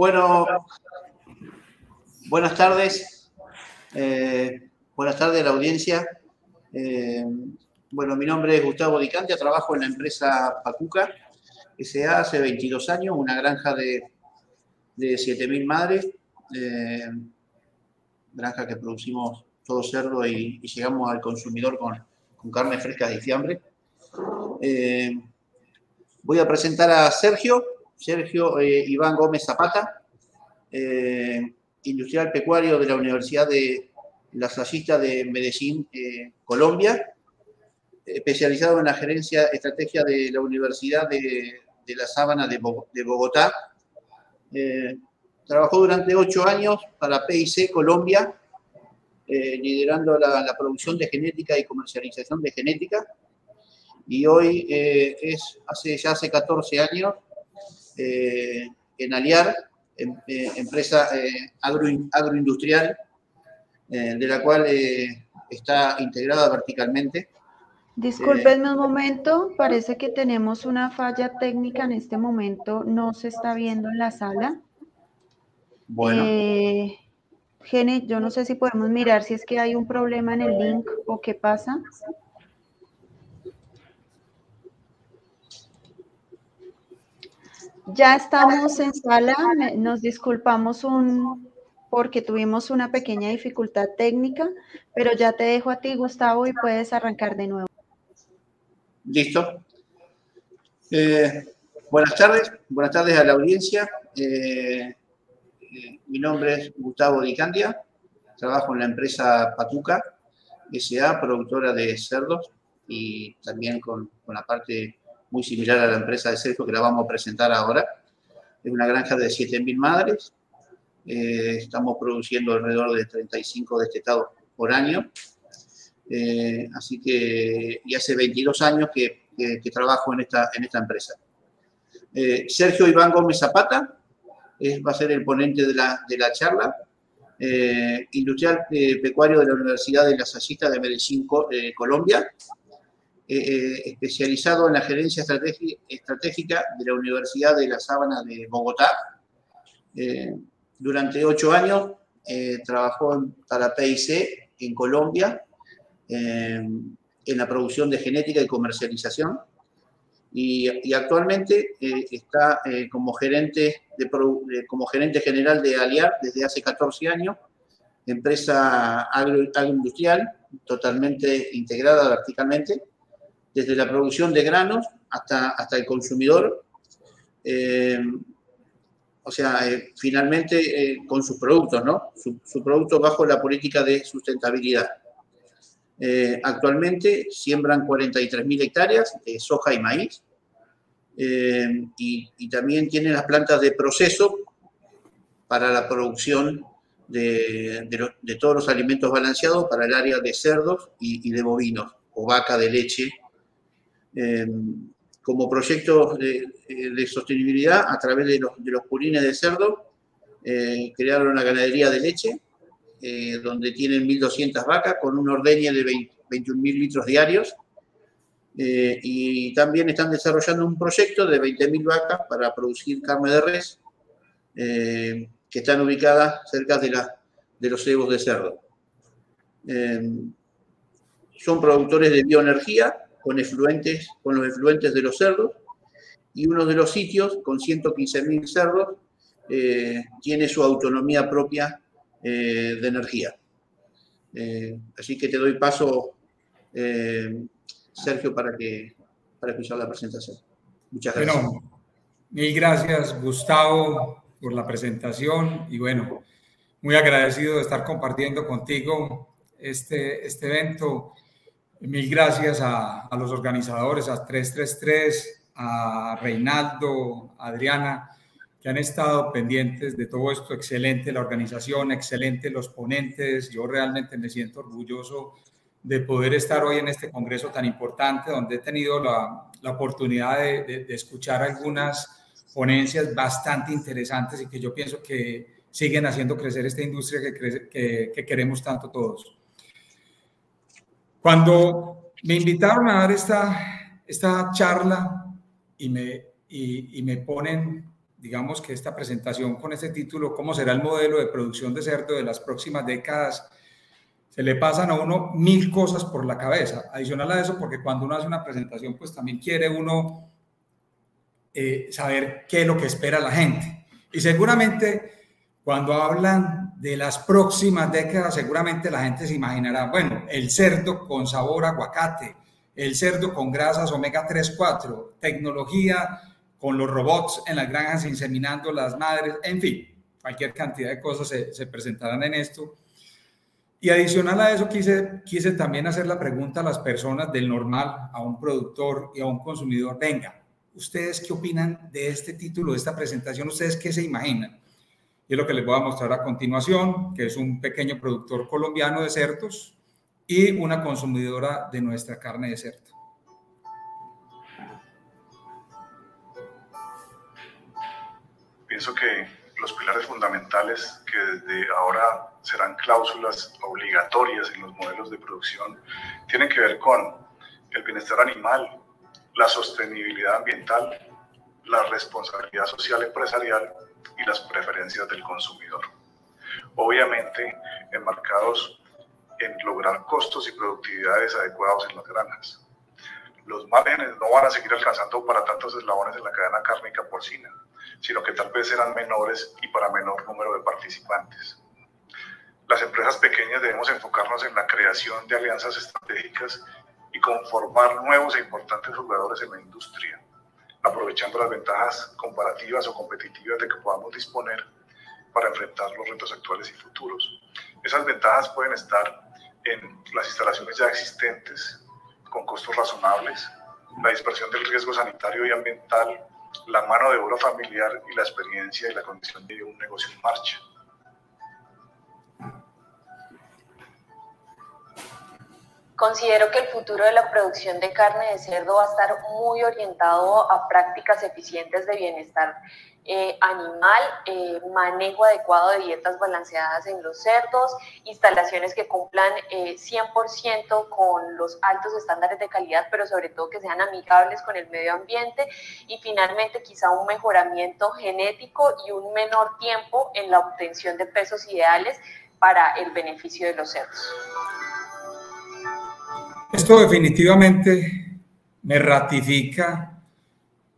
Bueno, buenas tardes. Eh, buenas tardes a la audiencia. Eh, bueno, mi nombre es Gustavo Dicantia, trabajo en la empresa Pacuca S.A. hace 22 años, una granja de, de 7.000 madres, eh, granja que producimos todo cerdo y, llegamos al consumidor con, con carne fresca de fiambre. voy a presentar a Sergio, Sergio eh, Iván Gómez Zapata, eh, industrial pecuario de la Universidad de La Sallista de Medellín, eh, Colombia, especializado en la gerencia estrategia de la Universidad de, la Sábana de, Bogotá. trabajó durante ocho años para PIC Colombia, liderando la, la, producción de genética y comercialización de genética. Y hoy es, hace, ya hace 14 años, eh, en Aliar, em, eh, empresa eh, agroindustrial, de la cual está integrada verticalmente. Disculpenme un momento, parece que tenemos una falla técnica en este momento, no se está viendo en la sala. Bueno. Gene, yo no sé si podemos mirar si es que hay un problema en el link o qué pasa. Ya estamos en sala, nos disculpamos porque tuvimos una pequeña dificultad técnica, pero ya te dejo a ti, Gustavo, y puedes arrancar de nuevo. Listo. Eh, buenas tardes, buenas tardes a la audiencia. Eh, eh, mi nombre es Gustavo Dicandia, trabajo en la empresa Patuca SA, productora de cerdos y también con, con la parte muy similar a la empresa de Sergio que la vamos a presentar ahora. Es una granja de 7.000 madres. Eh, estamos produciendo alrededor de 35 destetados por año. Eh, así que, y hace 22 años que, que, trabajo en esta, en esta empresa. Eh, Sergio Iván Gómez Zapata es, va a ser el ponente de la, de la charla. industrial pecuario de la Universidad de la Sallista de Medellín, Colombia. Eh, eh, especializado en la gerencia estratégica de la Universidad de la Sábana de Bogotá. Eh, durante ocho años trabajó para PIC en Colombia en la producción de genética y comercialización y, actualmente está como, gerente como gerente general de Aliar desde hace 14 años, empresa agroindustrial totalmente integrada verticalmente desde la producción de granos hasta, hasta el consumidor. Eh, o sea, eh, finalmente eh, con sus productos, ¿no? Su, producto bajo la política de sustentabilidad. actualmente siembran 43.000 hectáreas de soja y maíz y, también tienen las plantas de proceso para la producción de, de, todos los alimentos balanceados para el área de cerdos y de bovinos o vaca de leche Em, como proyectos de, sostenibilidad a través de los, de purines de cerdo. Eh, crearon una ganadería de leche eh, donde tienen 1.200 vacas con un ordeñe de 21.000 litros diarios. Eh, y también están desarrollando un proyecto de 20.000 vacas para producir carne de res que están ubicadas cerca de, la, de los cebos de cerdo. Son productores de bioenergía con, efluentes, con los efluentes de los cerdos y uno de los sitios con 115.000 cerdos eh, tiene su autonomía propia eh, de energía. Eh, así que te doy paso, Sergio, para que para escuchar la presentación. Muchas gracias. Bueno, mil gracias, Gustavo, por la presentación y bueno, muy agradecido de estar compartiendo contigo este, este evento Mil gracias a, los organizadores, a 333, a Reinaldo, a Adriana, que han estado pendientes de todo esto. Excelente la organización, excelente los ponentes. Yo realmente me siento orgulloso de poder estar hoy en este congreso tan importante, donde he tenido la, oportunidad de, escuchar algunas ponencias bastante interesantes y que yo pienso que siguen haciendo crecer esta industria que, que queremos tanto todos. Cuando me invitaron a dar esta, esta charla y me, y, me ponen digamos que esta presentación con este título, ¿cómo será el modelo de producción de cerdo de las próximas décadas? Se le pasan a uno mil cosas por la cabeza. Adicional a eso, porque cuando uno hace una presentación, pues también quiere uno eh, saber qué es lo que espera la gente. Y seguramente cuando hablan de las próximas décadas, seguramente la gente se imaginará, bueno, el cerdo con sabor aguacate, el cerdo con grasas omega 3, 4, tecnología con los robots en las granjas inseminando las madres, en fin, cualquier cantidad de cosas se, presentarán en esto. Y adicional a eso, quise, quise también hacer la pregunta a las personas del normal, a un productor y a un consumidor, venga, ¿ustedes qué opinan de este título, de esta presentación? ¿Ustedes qué se imaginan? Y es lo que les voy a mostrar a continuación, que es un pequeño productor colombiano de cerdos y una consumidora de nuestra carne de cerdo. pienso que los pilares fundamentales que desde ahora serán cláusulas obligatorias en los modelos de producción tienen que ver con el bienestar animal, la sostenibilidad ambiental, la responsabilidad social empresarial y las preferencias del consumidor. Obviamente, enmarcados en lograr costos y productividades adecuados en las granjas. Los márgenes no van a seguir alcanzando para tantos eslabones en la cadena cárnica porcina sino que tal vez eran menores y para menor número de participantes. Las empresas pequeñas debemos enfocarnos en la creación de alianzas estratégicas y conformar nuevos e importantes jugadores en la industria, aprovechando las ventajas comparativas o competitivas de que podamos disponer para enfrentar los retos actuales y futuros. Esas ventajas pueden estar en las instalaciones ya existentes con costos razonables, la dispersión del riesgo sanitario y ambiental la mano de obra familiar y la experiencia y la condición de un negocio en marcha. Considero que el futuro de la producción de carne de cerdo va a estar muy orientado a prácticas eficientes de bienestar eh, animal, eh, manejo adecuado de dietas balanceadas en los cerdos, instalaciones que cumplan 100% eh, con los altos estándares de calidad, pero sobre todo que sean amigables con el medio ambiente y finalmente quizá un mejoramiento genético y un menor tiempo en la obtención de pesos ideales para el beneficio de los cerdos. Esto definitivamente me ratifica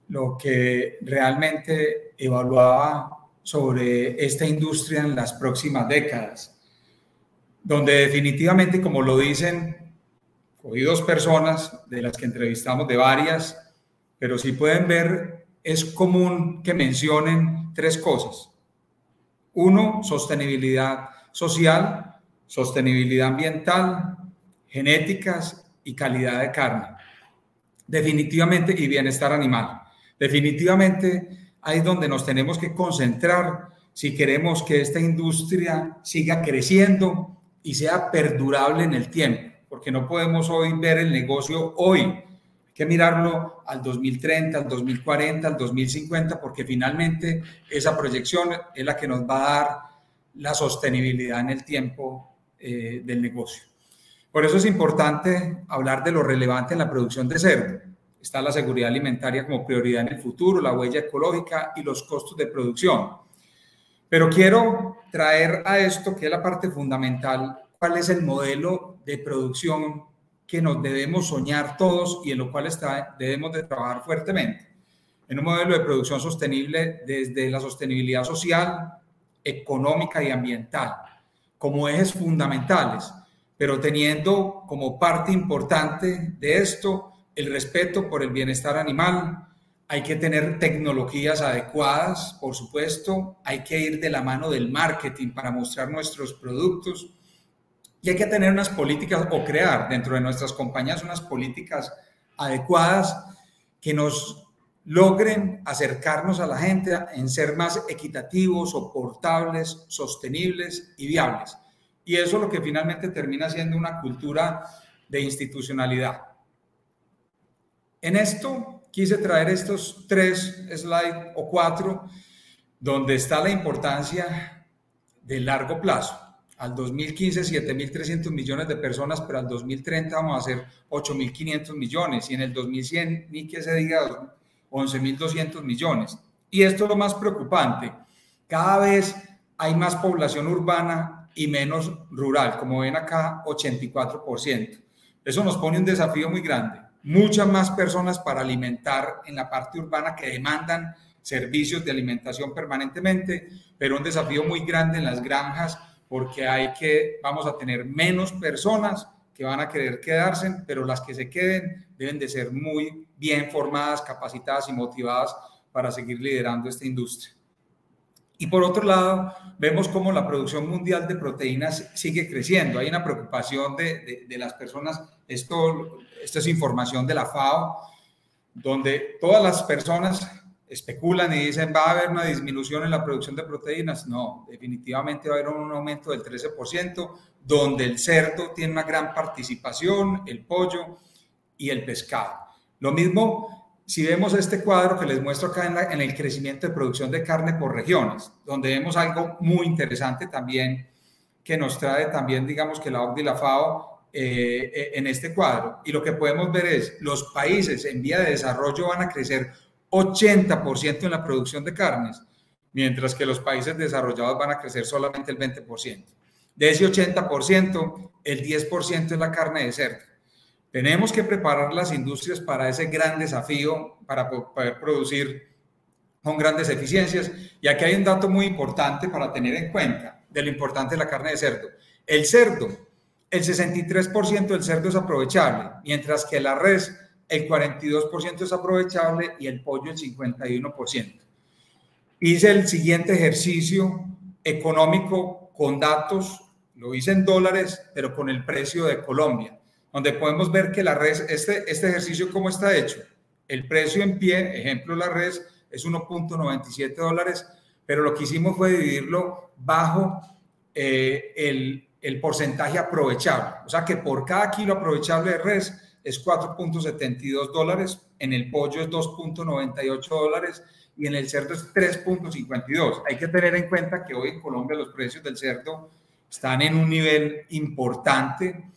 lo que realmente evaluaba sobre esta industria en las próximas décadas, donde definitivamente, como lo dicen, cogí dos personas de las que entrevistamos de varias, pero si pueden ver, es común que mencionen tres cosas. Uno, sostenibilidad social, sostenibilidad ambiental, genéticas y calidad de carne. Definitivamente, y bienestar animal. Definitivamente ahí es donde nos tenemos que concentrar si queremos que esta industria siga creciendo y sea perdurable en el tiempo, porque no podemos hoy ver el negocio hoy, hay que mirarlo al 2030, al 2040, al 2050, porque finalmente esa proyección es la que nos va a dar la sostenibilidad en el tiempo eh, del negocio. Por eso es importante hablar de lo relevante en la producción de cerdo está la seguridad alimentaria como prioridad en el futuro, la huella ecológica y los costos de producción. Pero quiero traer a esto, que es la parte fundamental, cuál es el modelo de producción que nos debemos soñar todos y en lo cual debemos de trabajar fuertemente. En un modelo de producción sostenible desde la sostenibilidad social, económica y ambiental, como ejes fundamentales, pero teniendo como parte importante de esto el respeto por el bienestar animal, hay que tener tecnologías adecuadas, por supuesto, hay que ir de la mano del marketing para mostrar nuestros productos. Y hay que tener unas políticas o crear dentro de nuestras compañías unas políticas adecuadas que nos logren acercarnos a la gente en ser más equitativos, soportables, sostenibles y viables. Y eso es lo que finalmente termina siendo una cultura de institucionalidad. En esto quise traer estos tres slides o cuatro donde está la importancia del largo plazo. Al 2015, 7.300 millones de personas, pero al 2030 vamos a hacer 8.500 millones y en el 2100, ni que se diga, 11.200 millones. Y esto es lo más preocupante. Cada vez hay más población urbana y menos rural, como ven acá, 84%. Eso nos pone un desafío muy grande. Muchas más personas para alimentar en la parte urbana que demandan servicios de alimentación permanentemente, pero un desafío muy grande en las granjas porque hay que, vamos a tener menos personas que van a querer quedarse, pero las que se queden deben de ser muy bien formadas, capacitadas y motivadas para seguir liderando esta industria. Y por otro lado, vemos cómo la producción mundial de proteínas sigue creciendo. Hay una preocupación de, de, las personas, esto, esto es información de la FAO, donde todas las personas especulan y dicen va a haber una disminución en la producción de proteínas. No, definitivamente va a haber un aumento del 13%, donde el cerdo tiene una gran participación, el pollo y el pescado. Lo mismo si vemos este cuadro que les muestro acá en, el crecimiento de producción de carne por regiones, donde vemos algo muy interesante también que nos trae también, digamos, que la OCDE y la FAO eh, eh, en este cuadro. Y lo que podemos ver es, los países en vía de desarrollo van a crecer 80% en la producción de carnes, mientras que los países desarrollados van a crecer solamente el 20%. De ese 80%, el 10% es la carne de cerdo. Tenemos que preparar las industrias para ese gran desafío, para poder producir con grandes eficiencias. Y aquí hay un dato muy importante para tener en cuenta de lo importante de la carne de cerdo. El cerdo, el 63% del cerdo es aprovechable, mientras que la res, el 42% es aprovechable y el pollo el 51%. Hice el siguiente ejercicio económico con datos, lo hice en dólares, pero con el precio de Colombia donde podemos ver que la red, este, este ejercicio, ¿cómo está hecho? El precio en pie, ejemplo, la red es 1.97 dólares, pero lo que hicimos fue dividirlo bajo eh, el, el, porcentaje aprovechable. O sea que por cada kilo aprovechable de res es 4.72 dólares, en el pollo es 2.98 dólares y en el cerdo es 3.52. Hay que tener en cuenta que hoy en Colombia los precios del cerdo están en un nivel importante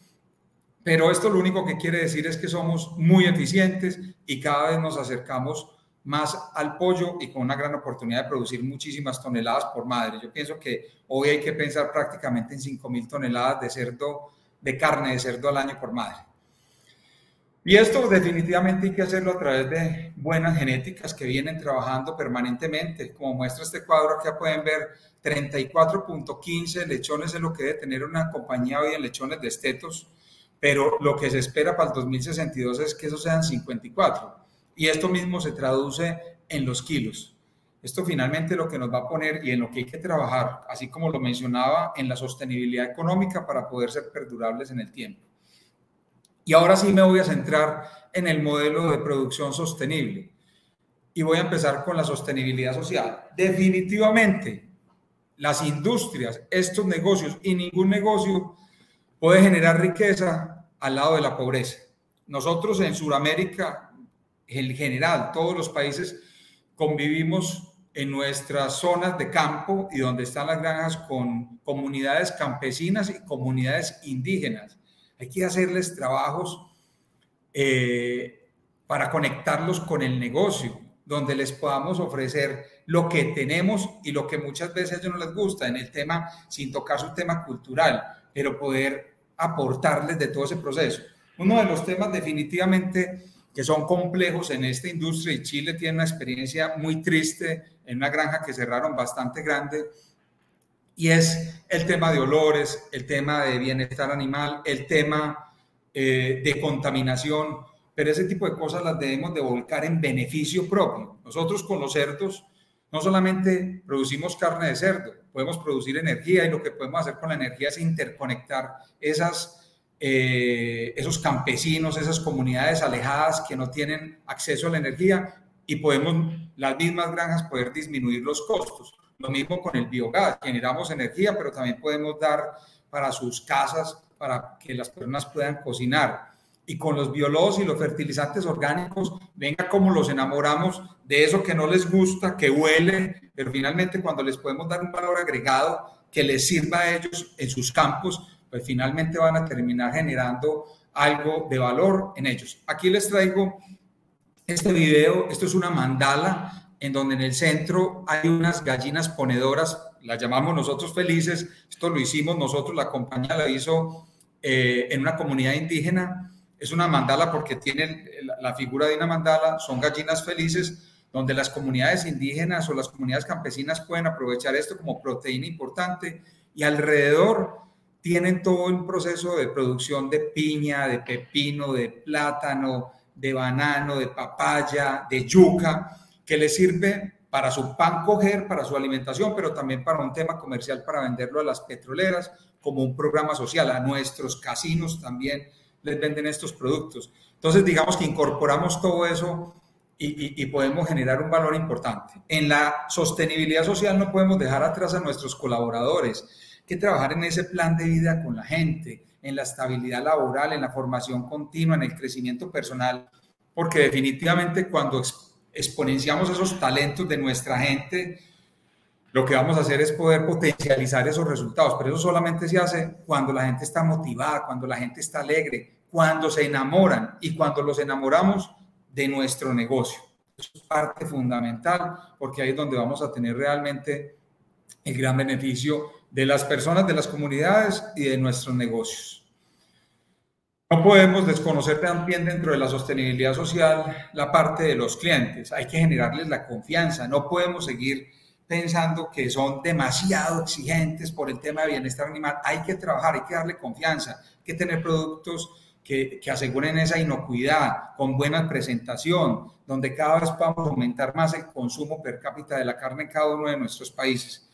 pero esto lo único que quiere decir es que somos muy eficientes y cada vez nos acercamos más al pollo y con una gran oportunidad de producir muchísimas toneladas por madre. Yo pienso que hoy hay que pensar prácticamente en 5.000 toneladas de cerdo, de carne de cerdo al año por madre. Y esto definitivamente hay que hacerlo a través de buenas genéticas que vienen trabajando permanentemente. Como muestra este cuadro, acá pueden ver 34.15 lechones es lo que debe tener una compañía hoy en lechones de estetos pero lo que se espera para el 2062 es que eso sean 54. Y esto mismo se traduce en los kilos. Esto finalmente lo que nos va a poner y en lo que hay que trabajar, así como lo mencionaba, en la sostenibilidad económica para poder ser perdurables en el tiempo. Y ahora sí me voy a centrar en el modelo de producción sostenible. Y voy a empezar con la sostenibilidad social. Definitivamente, las industrias, estos negocios y ningún negocio puede generar riqueza al lado de la pobreza. Nosotros en Sudamérica, en general, todos los países convivimos en nuestras zonas de campo y donde están las granjas con comunidades campesinas y comunidades indígenas. Hay que hacerles trabajos eh, para conectarlos con el negocio, donde les podamos ofrecer lo que tenemos y lo que muchas veces a ellos no les gusta en el tema, sin tocar su tema cultural, pero poder aportarles de todo ese proceso. Uno de los temas definitivamente que son complejos en esta industria y Chile tiene una experiencia muy triste en una granja que cerraron bastante grande y es el tema de olores, el tema de bienestar animal, el tema eh, de contaminación, pero ese tipo de cosas las debemos de volcar en beneficio propio. Nosotros con los cerdos no solamente producimos carne de cerdo, podemos producir energía y lo que podemos hacer con la energía es interconectar esas, eh, esos campesinos, esas comunidades alejadas que no tienen acceso a la energía y podemos, las mismas granjas, poder disminuir los costos. Lo mismo con el biogás, generamos energía, pero también podemos dar para sus casas, para que las personas puedan cocinar y con los biólogos y los fertilizantes orgánicos, venga como los enamoramos de eso que no les gusta, que huele, pero finalmente cuando les podemos dar un valor agregado que les sirva a ellos en sus campos, pues finalmente van a terminar generando algo de valor en ellos. Aquí les traigo este video, esto es una mandala en donde en el centro hay unas gallinas ponedoras, las llamamos nosotros felices, esto lo hicimos nosotros, la compañía la hizo eh, en una comunidad indígena, es una mandala porque tiene la figura de una mandala, son gallinas felices, donde las comunidades indígenas o las comunidades campesinas pueden aprovechar esto como proteína importante y alrededor tienen todo un proceso de producción de piña, de pepino, de plátano, de banano, de papaya, de yuca, que les sirve para su pan coger, para su alimentación, pero también para un tema comercial para venderlo a las petroleras, como un programa social. A nuestros casinos también les venden estos productos. Entonces, digamos que incorporamos todo eso y, podemos generar un valor importante. En la sostenibilidad social no podemos dejar atrás a nuestros colaboradores, que trabajar en ese plan de vida con la gente, en la estabilidad laboral, en la formación continua, en el crecimiento personal, porque definitivamente cuando exponenciamos esos talentos de nuestra gente, lo que vamos a hacer es poder potencializar esos resultados, pero eso solamente se hace cuando la gente está motivada, cuando la gente está alegre, cuando se enamoran. Y cuando los enamoramos de nuestro negocio. Es parte fundamental porque ahí es donde vamos a tener realmente el gran beneficio de las personas, de las comunidades y de nuestros negocios. No podemos desconocer también dentro de la sostenibilidad social la parte de los clientes. Hay que generarles la confianza. No podemos seguir pensando que son demasiado exigentes por el tema de bienestar animal. Hay que trabajar, hay que darle confianza, hay que tener productos que, que, aseguren esa inocuidad, con buena presentación, donde cada vez podamos aumentar más el consumo per cápita de la carne en cada uno de nuestros países.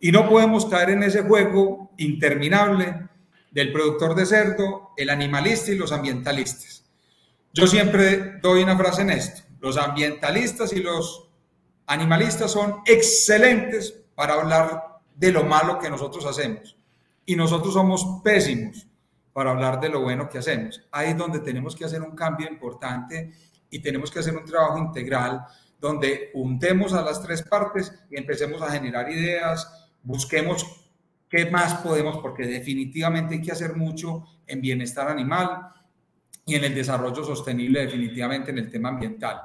Y no podemos caer en ese juego interminable del productor de cerdo, el animalista y los ambientalistas. Yo siempre doy una frase en esto. Los ambientalistas y los animalistas son excelentes para hablar de lo malo que nosotros hacemos. Y nosotros somos pésimos para hablar de lo bueno que hacemos. Ahí es donde tenemos que hacer un cambio importante y tenemos que hacer un trabajo integral donde juntemos a las tres partes y empecemos a generar ideas, busquemos qué más podemos, porque definitivamente hay que hacer mucho en bienestar animal y en el desarrollo sostenible, definitivamente en el tema ambiental.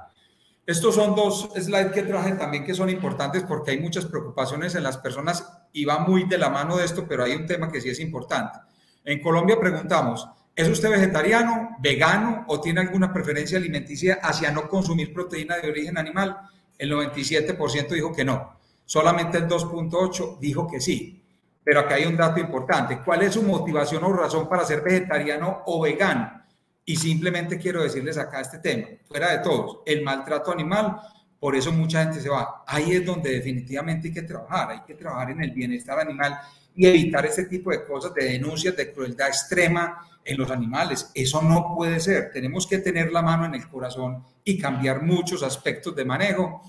Estos son dos slides que traje también que son importantes porque hay muchas preocupaciones en las personas y va muy de la mano de esto, pero hay un tema que sí es importante. En Colombia preguntamos, ¿es usted vegetariano, vegano o tiene alguna preferencia alimenticia hacia no consumir proteína de origen animal? El 97% dijo que no. Solamente el 2.8 dijo que sí. Pero acá hay un dato importante. ¿Cuál es su motivación o razón para ser vegetariano o vegano? Y simplemente quiero decirles acá este tema, fuera de todos, el maltrato animal, por eso mucha gente se va. Ahí es donde definitivamente hay que trabajar, hay que trabajar en el bienestar animal y evitar ese tipo de cosas, de denuncias de crueldad extrema en los animales. Eso no puede ser. Tenemos que tener la mano en el corazón y cambiar muchos aspectos de manejo.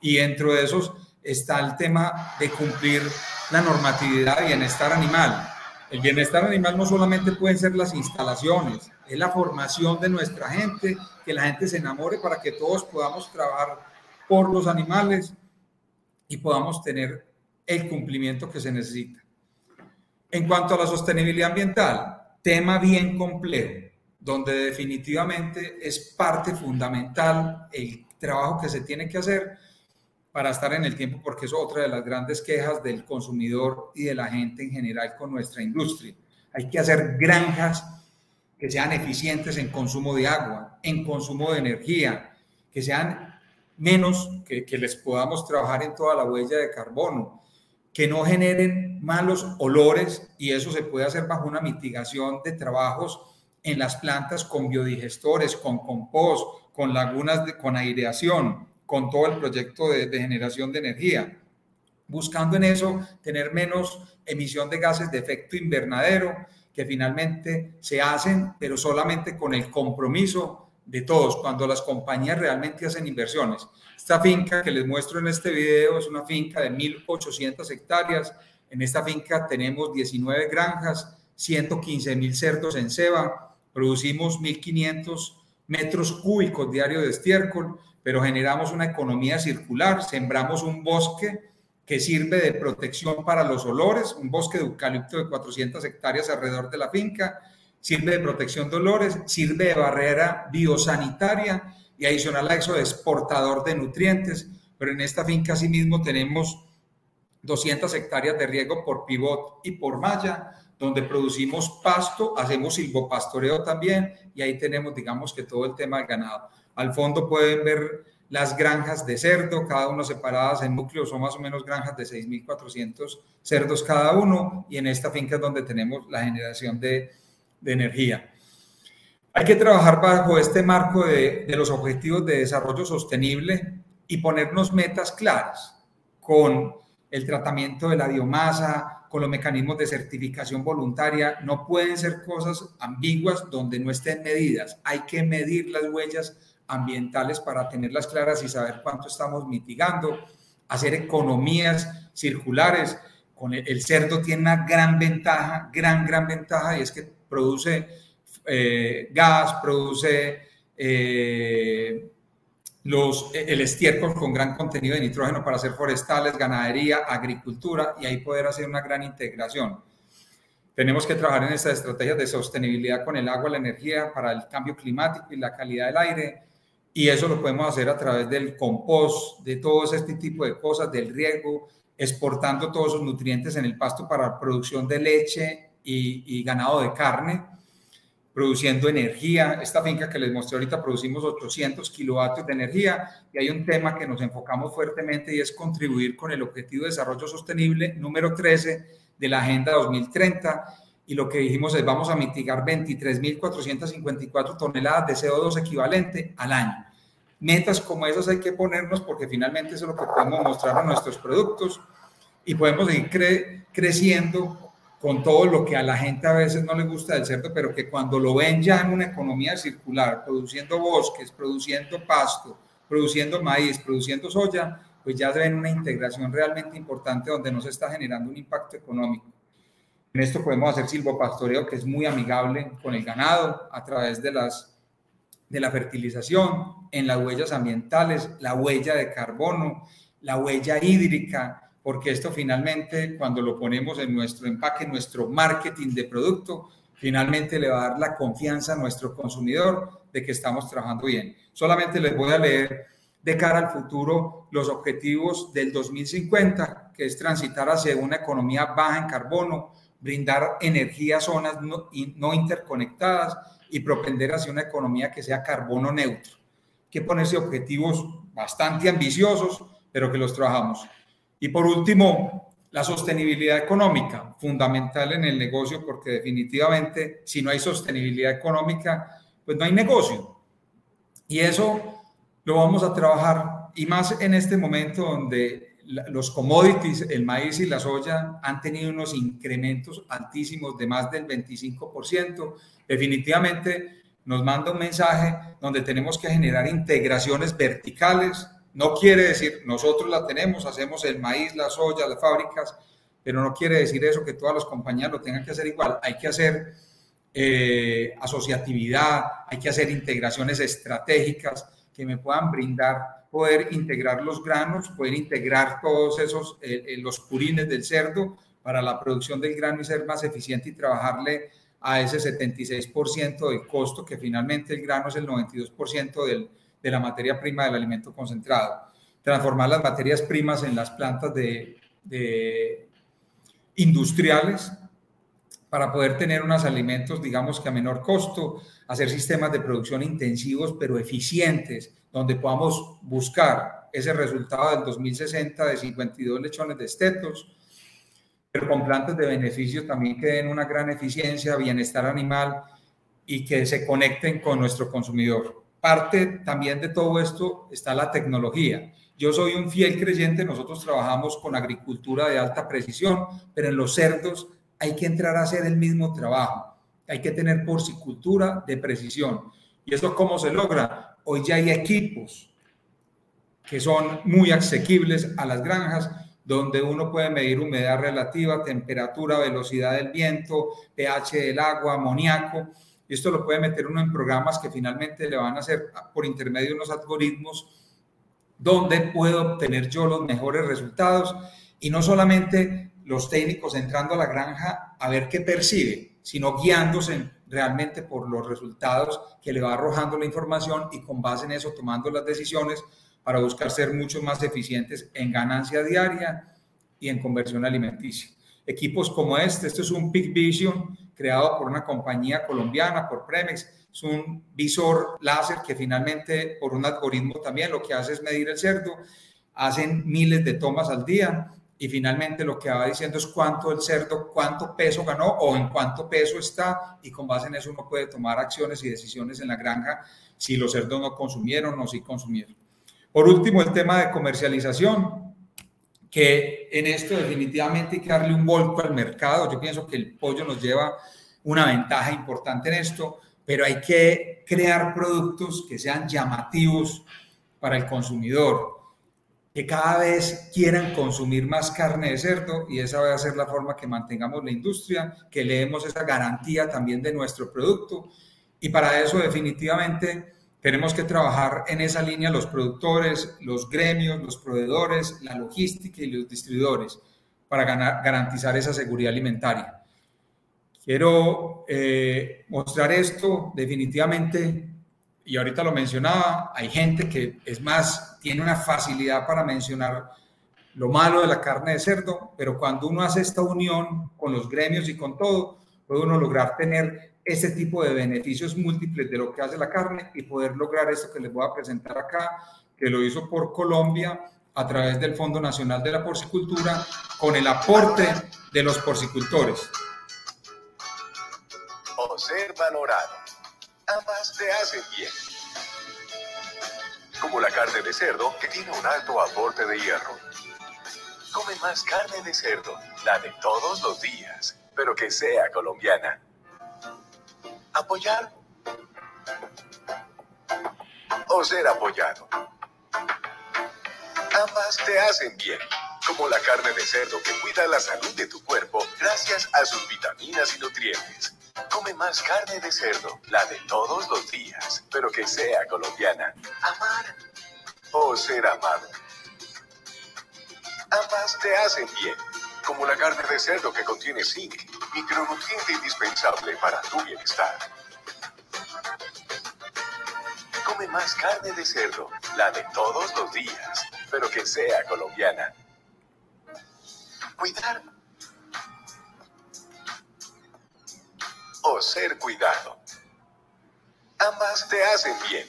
Y dentro de esos está el tema de cumplir la normatividad de bienestar animal. El bienestar animal no solamente pueden ser las instalaciones, es la formación de nuestra gente, que la gente se enamore para que todos podamos trabajar por los animales y podamos tener el cumplimiento que se necesita. En cuanto a la sostenibilidad ambiental, tema bien complejo, donde definitivamente es parte fundamental el trabajo que se tiene que hacer para estar en el tiempo, porque es otra de las grandes quejas del consumidor y de la gente en general con nuestra industria. Hay que hacer granjas que sean eficientes en consumo de agua, en consumo de energía, que sean menos, que, que les podamos trabajar en toda la huella de carbono, que no generen malos olores y eso se puede hacer bajo una mitigación de trabajos en las plantas con biodigestores, con compost, con lagunas de, con aireación, con todo el proyecto de, generación de energía, buscando en eso tener menos emisión de gases de efecto invernadero que finalmente se hacen, pero solamente con el compromiso de todos, cuando las compañías realmente hacen inversiones. Esta finca que les muestro en este video es una finca de 1.800 hectáreas. En esta finca tenemos 19 granjas, 115 mil cerdos en ceba, producimos 1.500 metros cúbicos diarios de estiércol, pero generamos una economía circular, sembramos un bosque que sirve de protección para los olores, un bosque de eucalipto de 400 hectáreas alrededor de la finca, sirve de protección de olores, sirve de barrera biosanitaria y adicional a eso de exportador de nutrientes, pero en esta finca asimismo tenemos 200 hectáreas de riego por pivot y por malla, donde producimos pasto, hacemos silvopastoreo también y ahí tenemos, digamos que todo el tema del ganado. Al fondo pueden ver las granjas de cerdo, cada uno separadas en núcleos, son más o menos granjas de 6.400 cerdos cada uno, y en esta finca es donde tenemos la generación de, de energía. Hay que trabajar bajo este marco de, de, los objetivos de desarrollo sostenible y ponernos metas claras con el tratamiento de la biomasa, con los mecanismos de certificación voluntaria. No pueden ser cosas ambiguas donde no estén medidas. Hay que medir las huellas ambientales para tenerlas claras y saber cuánto estamos mitigando, hacer economías circulares. Con el, cerdo tiene una gran ventaja, gran, gran ventaja, y es que produce eh, gas, produce eh, los, el estiércol con gran contenido de nitrógeno para hacer forestales, ganadería, agricultura, y ahí poder hacer una gran integración. Tenemos que trabajar en estas estrategias de sostenibilidad con el agua, la energía, para el cambio climático y la calidad del aire, y eso lo podemos hacer a través del compost, de todo este tipo de cosas, del riego, exportando todos esos nutrientes en el pasto para producción de leche y, ganado de carne, produciendo energía. Esta finca que les mostré ahorita producimos 800 kilovatios de energía y hay un tema que nos enfocamos fuertemente y es contribuir con el Objetivo de Desarrollo Sostenible número 13 de la Agenda 2030 y lo que dijimos es vamos a mitigar 23.454 toneladas de CO2 equivalente al año. Metas como esas hay que ponernos porque finalmente eso es lo que podemos mostrar a nuestros productos y podemos seguir creciendo con todo lo que a la gente a veces no le gusta del cerdo, pero que cuando lo ven ya en una economía circular, produciendo bosques, produciendo pasto, produciendo maíz, produciendo soya, pues ya se ven una integración realmente importante donde no se está generando un impacto económico. En esto podemos hacer silvopastoreo, que es muy amigable con el ganado a través de, las, de la fertilización, en las huellas ambientales, la huella de carbono, la huella hídrica, porque esto finalmente, cuando lo ponemos en nuestro empaque, nuestro marketing de producto, finalmente le va a dar la confianza a nuestro consumidor de que estamos trabajando bien. Solamente les voy a leer de cara al futuro los objetivos del 2050, que es transitar hacia una economía baja en carbono, brindar energía a zonas no, no interconectadas y propender hacia una economía que sea carbono neutro. Hay que ponerse objetivos bastante ambiciosos, pero que los trabajamos. Y por último, la sostenibilidad económica, fundamental en el negocio, porque definitivamente si no hay sostenibilidad económica, pues no hay negocio. Y eso lo vamos a trabajar, y más en este momento donde los commodities, el maíz y la soya han tenido unos incrementos altísimos de más del 25%. Definitivamente nos manda un mensaje donde tenemos que generar integraciones verticales. No quiere decir, nosotros la tenemos, hacemos el maíz, la soya, las fábricas, pero no quiere decir eso que todas las compañías lo tengan que hacer igual. Hay que hacer eh, asociatividad, hay que hacer integraciones estratégicas que me puedan brindar poder integrar los granos, poder integrar todos esos, eh, eh, los purines del cerdo para la producción del grano y ser más eficiente y trabajarle a ese 76% del costo, que finalmente el grano es el 92% del, de la materia prima del alimento concentrado. Transformar las materias primas en las plantas de, industriales para poder tener unos alimentos, digamos que a menor costo, hacer sistemas de producción intensivos pero eficientes, donde podamos buscar ese resultado del 2060 de 52 lechones de estetos, pero con plantas de beneficio también que den una gran eficiencia, bienestar animal y que se conecten con nuestro consumidor. Parte también de todo esto está la tecnología. Yo soy un fiel creyente, nosotros trabajamos con agricultura de alta precisión, pero en los cerdos hay que entrar a hacer el mismo trabajo. Hay que tener porcicultura de precisión. ¿Y eso cómo se logra? Hoy ya hay equipos que son muy asequibles a las granjas, donde uno puede medir humedad relativa, temperatura, velocidad del viento, pH del agua, amoníaco. Y esto lo puede meter uno en programas que finalmente le van a hacer por intermedio de unos algoritmos donde puedo obtener yo los mejores resultados y no solamente los técnicos entrando a la granja a ver qué percibe, sino guiándose realmente por los resultados que le va arrojando la información y con base en eso tomando las decisiones, para buscar ser mucho más eficientes en ganancia diaria y en conversión alimenticia. Equipos como este, esto es un Peak Vision creado por una compañía colombiana, por Premex, es un visor láser que finalmente por un algoritmo también lo que hace es medir el cerdo, hacen miles de tomas al día y finalmente lo que va diciendo es cuánto el cerdo, cuánto peso ganó o en cuánto peso está y con base en eso uno puede tomar acciones y decisiones en la granja si los cerdos no consumieron o si consumieron. Por último, el tema de comercialización, que en esto definitivamente hay que darle un volco al mercado. Yo pienso que el pollo nos lleva una ventaja importante en esto, pero hay que crear productos que sean llamativos para el consumidor que cada vez quieran consumir más carne de cerdo y esa va a ser la forma que mantengamos la industria, que le demos esa garantía también de nuestro producto. Y para eso definitivamente tenemos que trabajar en esa línea los productores, los gremios, los proveedores, la logística y los distribuidores para garantizar esa seguridad alimentaria. Quiero eh, mostrar esto definitivamente y ahorita lo mencionaba, hay gente que es más, tiene una facilidad para mencionar lo malo de la carne de cerdo, pero cuando uno hace esta unión con los gremios y con todo, puede uno lograr tener ese tipo de beneficios múltiples de lo que hace la carne y poder lograr esto que les voy a presentar acá, que lo hizo por Colombia a través del Fondo Nacional de la Porcicultura con el aporte de los porcicultores. Observa valorado ambas te hacen bien. Como la carne de cerdo, que tiene un alto aporte de hierro. Come más carne de cerdo, la de todos los días, pero que sea colombiana. Apoyar o ser apoyado. Ambas te hacen bien, como la carne de cerdo que cuida la salud de tu cuerpo gracias a sus vitaminas y nutrientes Come más carne de cerdo, la de todos los días, pero que sea colombiana. Amar o ser amado. Ambas te hacen bien, como la carne de cerdo que contiene zinc, micronutriente indispensable para tu bienestar. Come más carne de cerdo, la de todos los días, pero que sea colombiana. Cuidar o ser cuidado. Ambas te hacen bien,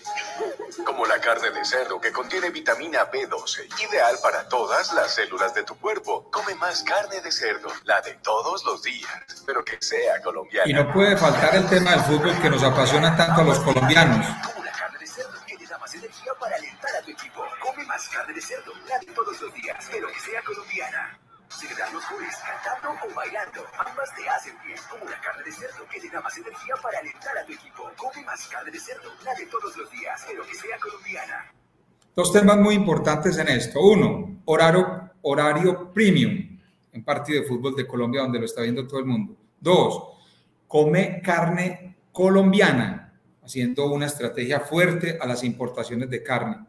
como la carne de cerdo que contiene vitamina B12, ideal para todas las células de tu cuerpo. Come más carne de cerdo, la de todos los días, pero que sea colombiana. Y no puede faltar el tema del fútbol que nos apasiona tanto a los colombianos. Como la carne de cerdo que te da más energía para alentar a tu equipo. Come más carne de cerdo, la de todos los días, pero que sea colombiana celebrar los goles cantando o bailando. Ambas te hacen bien, como la carne de cerdo que te da más energía para alentar a tu equipo. Come más carne de cerdo, la de todos los días, pero que sea colombiana. Dos temas muy importantes en esto. Uno, horario, horario premium en partido de fútbol de Colombia donde lo está viendo todo el mundo. Dos, come carne colombiana, haciendo una estrategia fuerte a las importaciones de carne.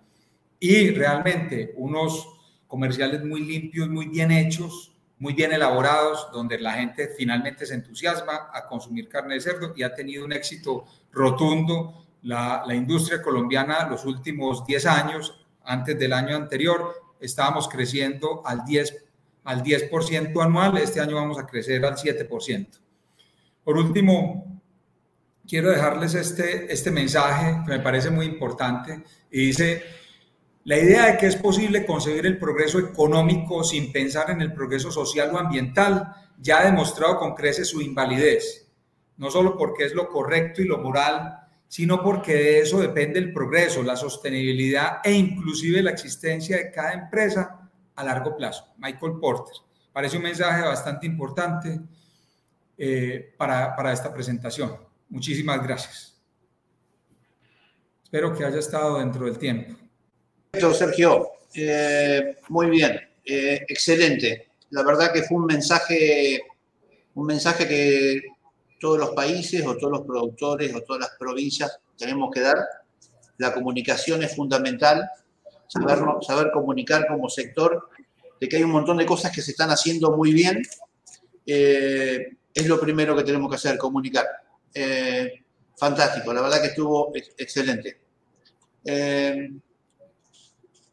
Y realmente unos comerciales muy limpios, muy bien hechos, muy bien elaborados, donde la gente finalmente se entusiasma a consumir carne de cerdo y ha tenido un éxito rotundo. La, industria colombiana los últimos 10 años, antes del año anterior, estábamos creciendo al 10, al 10 anual, este año vamos a crecer al 7%. Por último, quiero dejarles este, este mensaje que me parece muy importante y dice, la idea de que es posible conseguir el progreso económico sin pensar en el progreso social o ambiental ya ha demostrado con creces su invalidez, no solo porque es lo correcto y lo moral, sino porque de eso depende el progreso, la sostenibilidad e inclusive la existencia de cada empresa a largo plazo. Michael Porter. Parece un mensaje bastante importante eh, para, para esta presentación. Muchísimas gracias. Espero que haya estado dentro del tiempo. Sergio. Eh, muy bien, eh, excelente. La verdad que fue un mensaje, un mensaje que todos los países o todos los productores o todas las provincias tenemos que dar. La comunicación es fundamental, saber, saber comunicar como sector, de que hay un montón de cosas que se están haciendo muy bien. Eh, es lo primero que tenemos que hacer, comunicar. fantástico, la verdad que estuvo excelente.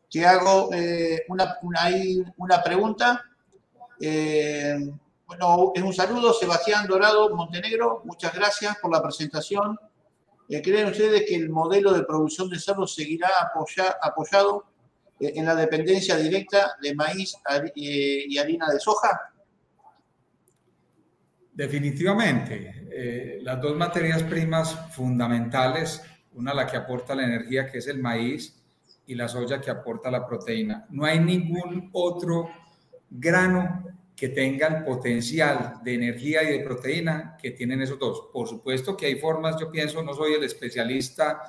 Te hago una, una, pregunta. bueno, es un saludo, Sebastián Dorado, Montenegro. Muchas gracias por la presentación. ¿Creen ustedes que el modelo de producción de cerdo seguirá apoyado en la dependencia directa de maíz y harina de soja? Definitivamente. Eh, las dos materias primas fundamentales, una la que aporta la energía, que es el maíz, y la soya que aporta la proteína. No hay ningún otro grano que tenga el potencial de energía y de proteína que tienen esos dos. Por supuesto que hay formas, yo pienso, no soy el especialista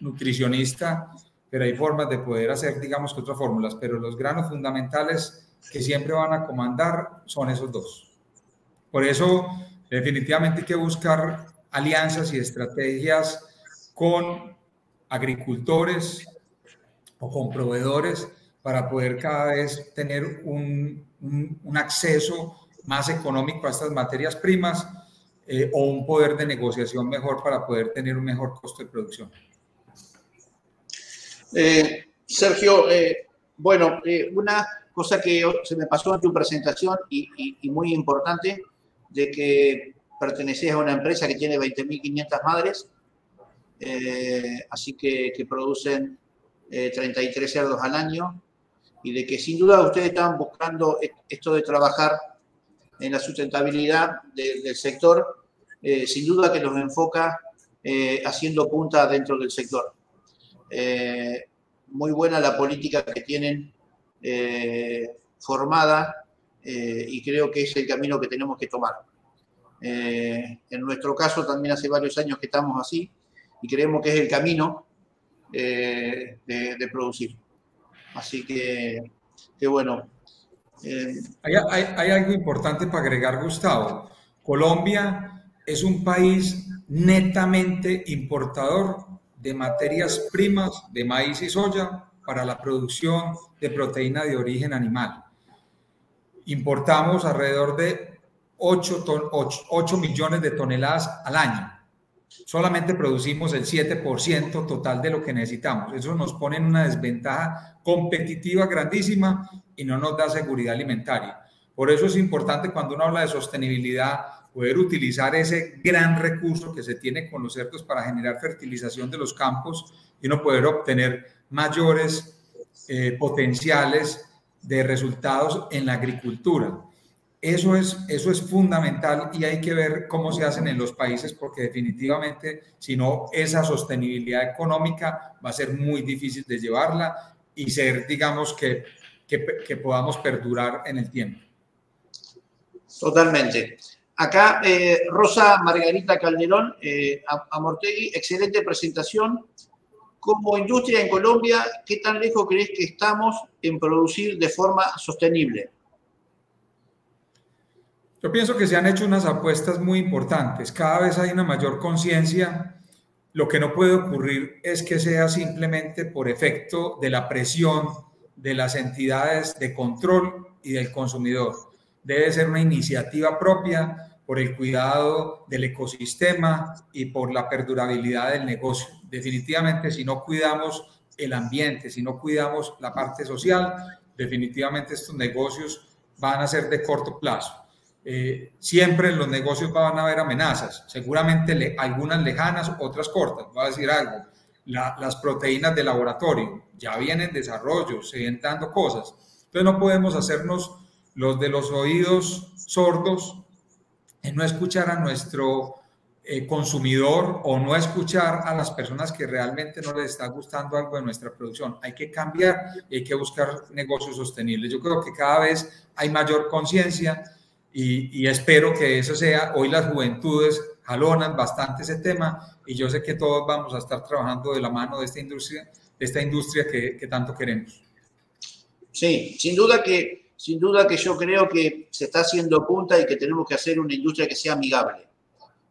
nutricionista, pero hay formas de poder hacer, digamos que otras fórmulas, pero los granos fundamentales que siempre van a comandar son esos dos. Por eso, definitivamente hay que buscar alianzas y estrategias con agricultores o con proveedores para poder cada vez tener un, acceso más económico a estas materias primas eh, o un poder de negociación mejor para poder tener un mejor costo de producción. Eh, Sergio, eh, bueno, una cosa que se me pasó en tu presentación y muy importante de que perteneces a una empresa que tiene 20.500 madres, así que, que producen 33 eh, cerdos al año, y de que sin duda ustedes están buscando esto de trabajar en la sustentabilidad del sector, eh, sin duda que los enfoca haciendo punta dentro del sector. muy buena la política que tienen formada eh, y creo que es el camino que tenemos que tomar. Eh, en nuestro caso también hace varios años que estamos así y creemos que es el camino eh, de, producir. Así que, que bueno. Hay, hay algo importante para agregar, Gustavo. Colombia es un país netamente importador de materias primas de maíz y soya para la producción de proteína de origen animal importamos alrededor de 8, millones de toneladas al año. Solamente producimos el 7% total de lo que necesitamos. Eso nos pone en una desventaja competitiva grandísima y no nos da seguridad alimentaria. Por eso es importante cuando uno habla de sostenibilidad poder utilizar ese gran recurso que se tiene con los cerdos para generar fertilización de los campos y uno poder obtener mayores eh, potenciales de resultados en la agricultura. Eso es, eso es fundamental y hay que ver cómo se hacen en los países porque definitivamente si no esa sostenibilidad económica va a ser muy difícil de llevarla y ser, digamos, que, que, podamos perdurar en el tiempo. Totalmente. Acá, eh, Rosa Margarita Calderón, eh, Amortegui, excelente presentación como industria en Colombia, ¿qué tan lejos crees que estamos en producir de forma sostenible? Yo pienso que se han hecho unas apuestas muy importantes. Cada vez hay una mayor conciencia. Lo que no puede ocurrir es que sea simplemente por efecto de la presión de las entidades de control y del consumidor. Debe ser una iniciativa propia por el cuidado del ecosistema y por la perdurabilidad del negocio. Definitivamente, si no cuidamos el ambiente, si no cuidamos la parte social, definitivamente estos negocios van a ser de corto plazo. Eh, siempre en los negocios van a haber amenazas, seguramente algunas lejanas, otras cortas. Voy a decir algo, las proteínas de laboratorio ya vienen en desarrollo, se vienen dando cosas. Entonces no podemos hacernos los de los oídos sordos en no escuchar a nuestro eh, consumidor o no escuchar a las personas que realmente no les está gustando algo de nuestra producción. Hay que cambiar y hay que buscar negocios sostenibles. Yo creo que cada vez hay mayor conciencia y, espero que eso sea. Hoy las juventudes jalonan bastante ese tema y yo sé que todos vamos a estar trabajando de la mano de esta industria, de esta industria que, que tanto queremos. Sí, sin duda que sin duda que yo creo que se está haciendo punta y que tenemos que hacer una industria que sea amigable,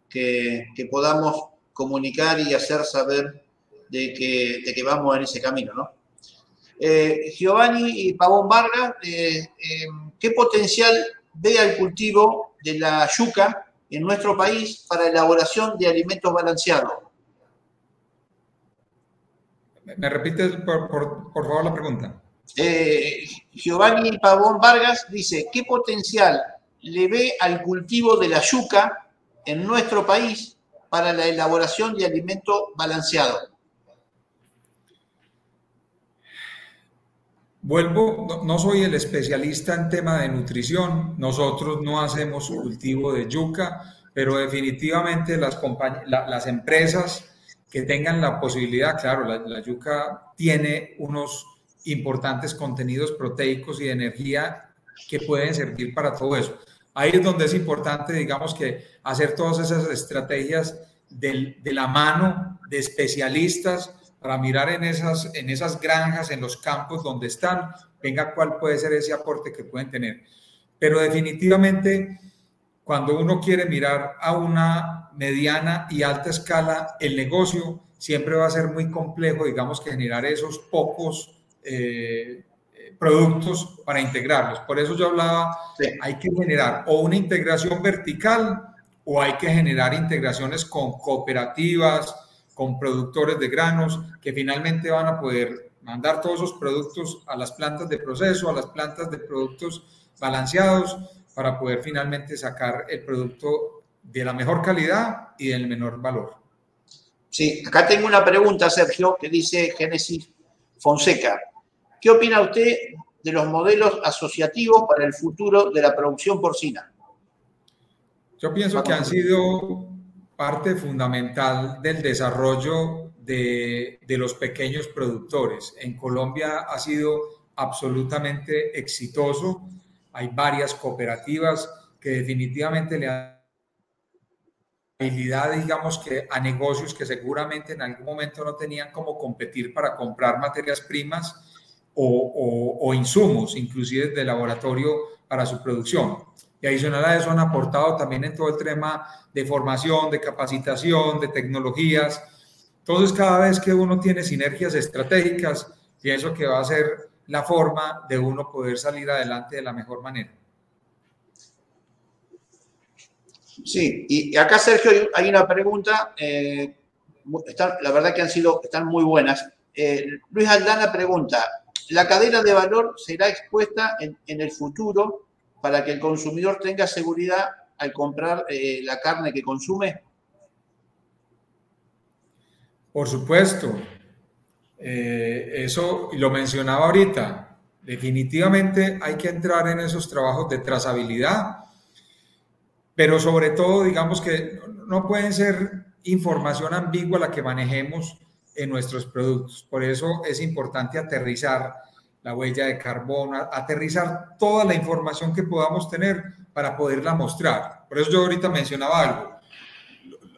que, podamos comunicar y hacer saber de que, de que, vamos en ese camino, ¿no? Eh, Giovanni y Pavón Vargas, eh, eh, ¿qué potencial ve al cultivo de la yuca en nuestro país para elaboración de alimentos balanceados? ¿Me repites, por favor, la pregunta? Eh, Giovanni Pavón Vargas dice, ¿qué potencial le ve al cultivo de la yuca en nuestro país para la elaboración de alimento balanceado? Vuelvo, no, soy el especialista en tema de nutrición, nosotros no hacemos cultivo de yuca, pero definitivamente las, las empresas que tengan la posibilidad, claro, la yuca tiene unos importantes contenidos proteicos y de energía que pueden servir para todo eso. Ahí es donde es importante, digamos, que hacer todas esas estrategias de la mano de especialistas para mirar en esas, en esas granjas, en los campos donde están, venga cuál puede ser ese aporte que pueden tener. Pero definitivamente, cuando uno quiere mirar a una mediana y alta escala el negocio, siempre va a ser muy complejo, digamos, que generar esos pocos eh, productos para integrarlos. Por eso yo hablaba, hay que generar o una integración vertical o hay que generar integraciones con cooperativas, con productores de granos, que finalmente van a poder mandar todos esos productos a las plantas de proceso, a las plantas de productos balanceados, para poder finalmente sacar el producto de la mejor calidad y del menor valor. Sí, acá tengo una pregunta, Sergio, que dice Génesis Fonseca. ¿Qué opina usted de los modelos asociativos para el futuro de la producción porcina? Yo pienso que han sido parte fundamental del desarrollo de, los pequeños productores. En Colombia ha sido absolutamente exitoso. Hay varias cooperativas que definitivamente le han habilidad, digamos que a negocios que seguramente en algún momento no tenían cómo competir para comprar materias primas o, insumos, inclusive de laboratorio para su producción. Y adicional a eso han aportado también en todo el tema de formación, de capacitación, de tecnologías. Entonces, cada vez que uno tiene sinergias estratégicas, pienso que va a ser la forma de uno poder salir adelante de la mejor manera. Sí, y acá Sergio hay una pregunta, eh, la verdad que han sido, están muy buenas. Eh, Luis Aldana pregunta, la cadena de valor será expuesta en, el futuro para que el consumidor tenga seguridad al comprar eh, la carne que consume? Por supuesto. Eh, eso lo mencionaba ahorita. Definitivamente hay que entrar en esos trabajos de trazabilidad, pero sobre todo, digamos que no pueden ser información ambigua la que manejemos en nuestros productos. Por eso es importante aterrizar la huella de carbono, aterrizar toda la información que podamos tener para poderla mostrar. Por eso yo ahorita mencionaba algo.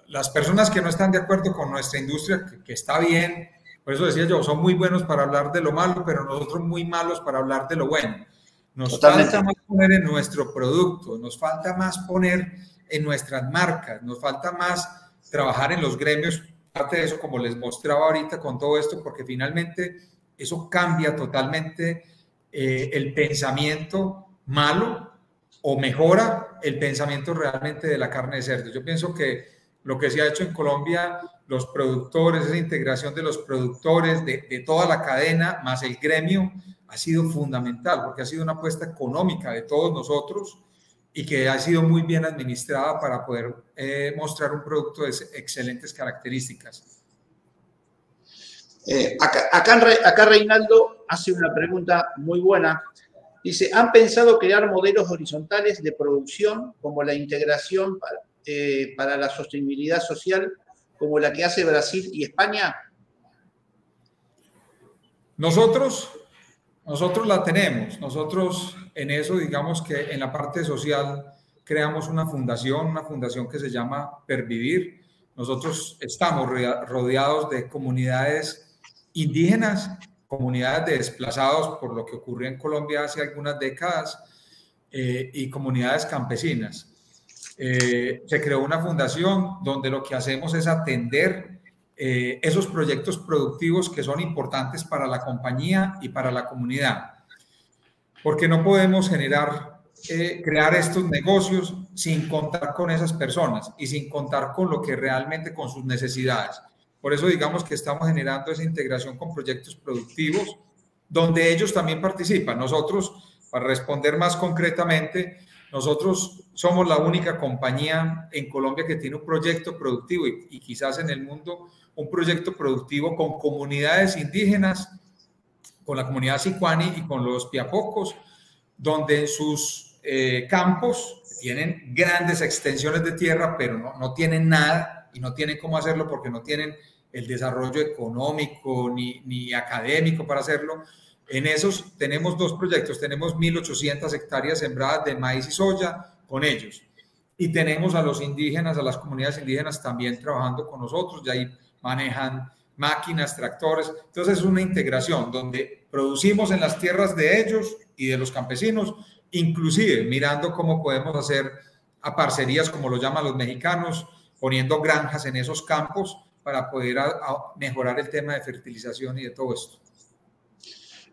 Las personas que no están de acuerdo con nuestra industria, que, está bien, por eso decía yo, son muy buenos para hablar de lo malo, pero nosotros muy malos para hablar de lo bueno. Nos falta más poner en nuestro producto, nos falta más poner en nuestras marcas, nos falta más trabajar en los gremios parte de eso, como les mostraba ahorita con todo esto, porque finalmente eso cambia totalmente eh, el pensamiento malo o mejora el pensamiento realmente de la carne de cerdo. Yo pienso que lo que se ha hecho en Colombia, los productores, esa integración de los productores, de, toda la cadena, más el gremio, ha sido fundamental, porque ha sido una apuesta económica de todos nosotros y que ha sido muy bien administrada para poder eh, mostrar un producto de excelentes características. Eh, acá, acá, Reinaldo hace una pregunta muy buena. Dice, ¿han pensado crear modelos horizontales de producción como la integración para, eh, para la sostenibilidad social como la que hace Brasil y España? Nosotros nosotros la tenemos, nosotros en eso, digamos que en la parte social creamos una fundación, una fundación que se llama Pervivir. Nosotros estamos rodeados de comunidades indígenas, comunidades de desplazados por lo que ocurrió en Colombia hace algunas décadas eh, y comunidades campesinas. Eh, se creó una fundación donde lo que hacemos es atender eh, esos proyectos productivos que son importantes para la compañía y para la comunidad. Porque no podemos generar, crear estos negocios sin contar con esas personas y sin contar con lo que realmente, con sus necesidades. Por eso digamos que estamos generando esa integración con proyectos productivos donde ellos también participan. Nosotros, para responder más concretamente, nosotros somos la única compañía en Colombia que tiene un proyecto productivo y, quizás en el mundo un proyecto productivo con comunidades indígenas, con la comunidad sicuani y con los piapocos, donde en sus eh, campos tienen grandes extensiones de tierra, pero no, no tienen nada y no tienen cómo hacerlo porque no tienen el desarrollo económico ni, ni académico para hacerlo. En esos tenemos dos proyectos, tenemos 1.800 hectáreas sembradas de maíz y soya con ellos. Y tenemos a los indígenas, a las comunidades indígenas también trabajando con nosotros, y ahí manejan máquinas, tractores. Entonces es una integración donde producimos en las tierras de ellos y de los campesinos, inclusive mirando cómo podemos hacer a parcerías, como lo llaman los mexicanos, poniendo granjas en esos campos para poder mejorar el tema de fertilización y de todo esto.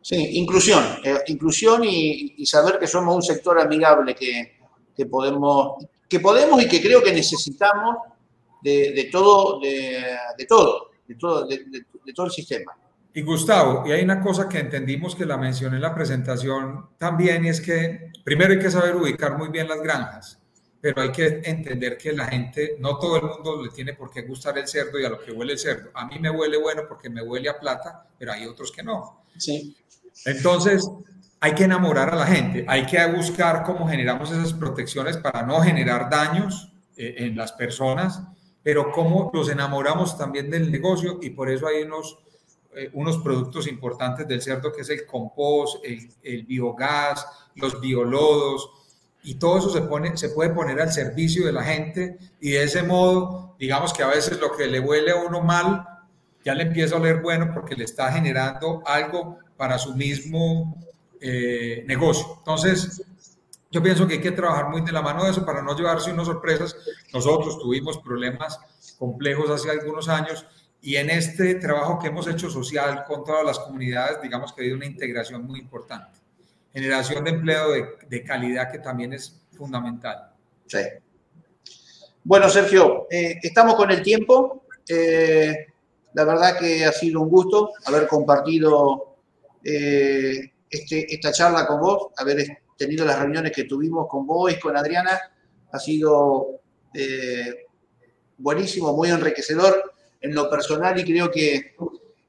Sí, inclusión, eh, inclusión y, saber que somos un sector amigable que, podemos, que podemos y que creo que necesitamos de, todo, de, todo, de todo, de, todo el sistema. Y Gustavo, y hay una cosa que entendimos que la mencioné en la presentación también, y es que primero hay que saber ubicar muy bien las granjas pero hay que entender que la gente, no todo el mundo le tiene por qué gustar el cerdo y a lo que huele el cerdo. A mí me huele bueno porque me huele a plata, pero hay otros que no. Sí. Entonces, hay que enamorar a la gente, hay que buscar cómo generamos esas protecciones para no generar daños eh, en las personas, pero cómo los enamoramos también del negocio y por eso hay unos, eh, unos productos importantes del cerdo que es el compost, el, el biogás, los biolodos, y todo eso se, puede poner al servicio de la gente y de ese modo, digamos que a veces lo que le huele a uno mal, ya le empieza a oler bueno porque le está generando algo para su mismo eh, negocio. Entonces, yo pienso que hay que trabajar muy de la mano de eso para no llevarse unas sorpresas. Nosotros tuvimos problemas complejos hace algunos años y en este trabajo que hemos hecho social con todas las comunidades, digamos que ha habido una integración muy importante generación de empleo de, calidad que también es fundamental. Sí. Bueno, Sergio, eh, estamos con el tiempo. Eh, la verdad que ha sido un gusto haber compartido eh, este, esta charla con vos, haber tenido las reuniones que tuvimos con vos y con Adriana. Ha sido buenísimo, muy enriquecedor en lo personal y creo que,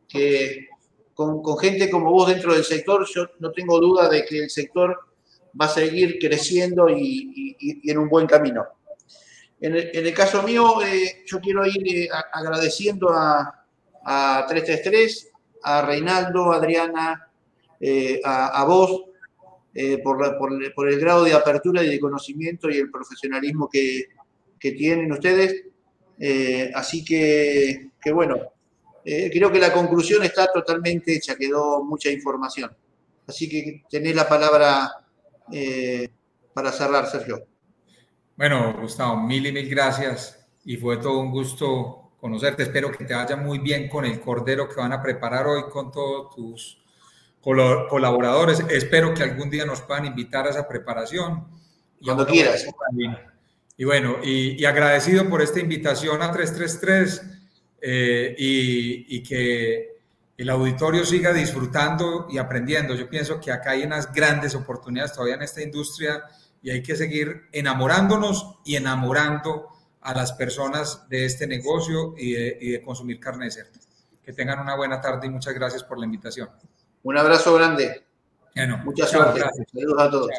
que con, gente como vos dentro del sector, yo no tengo duda de que el sector va a seguir creciendo y, en un buen camino. En el, caso mío, eh, yo quiero ir eh, agradeciendo a, a 333, a Reinaldo, Adriana, eh, a, vos, por, por, el grado de apertura y de conocimiento y el profesionalismo que, que tienen ustedes. así que, que bueno, eh, creo que la conclusión está totalmente hecha, quedó mucha información. Así que tenés la palabra eh, para cerrar, Sergio. Bueno, Gustavo, mil y mil gracias y fue todo un gusto conocerte. Espero que te vaya muy bien con el cordero que van a preparar hoy con todos tus colaboradores. Espero que algún día nos puedan invitar a esa preparación. Cuando quieras. Y bueno, y, y agradecido por esta invitación a 333 eh, y, que el auditorio siga disfrutando y aprendiendo. Yo pienso que acá hay unas grandes oportunidades todavía en esta industria y hay que seguir enamorándonos y enamorando a las personas de este negocio y de, consumir carne de cerdo. Que tengan una buena tarde y muchas gracias por la invitación. Un abrazo grande. Bueno, Muchas gracias. Saludos a todos.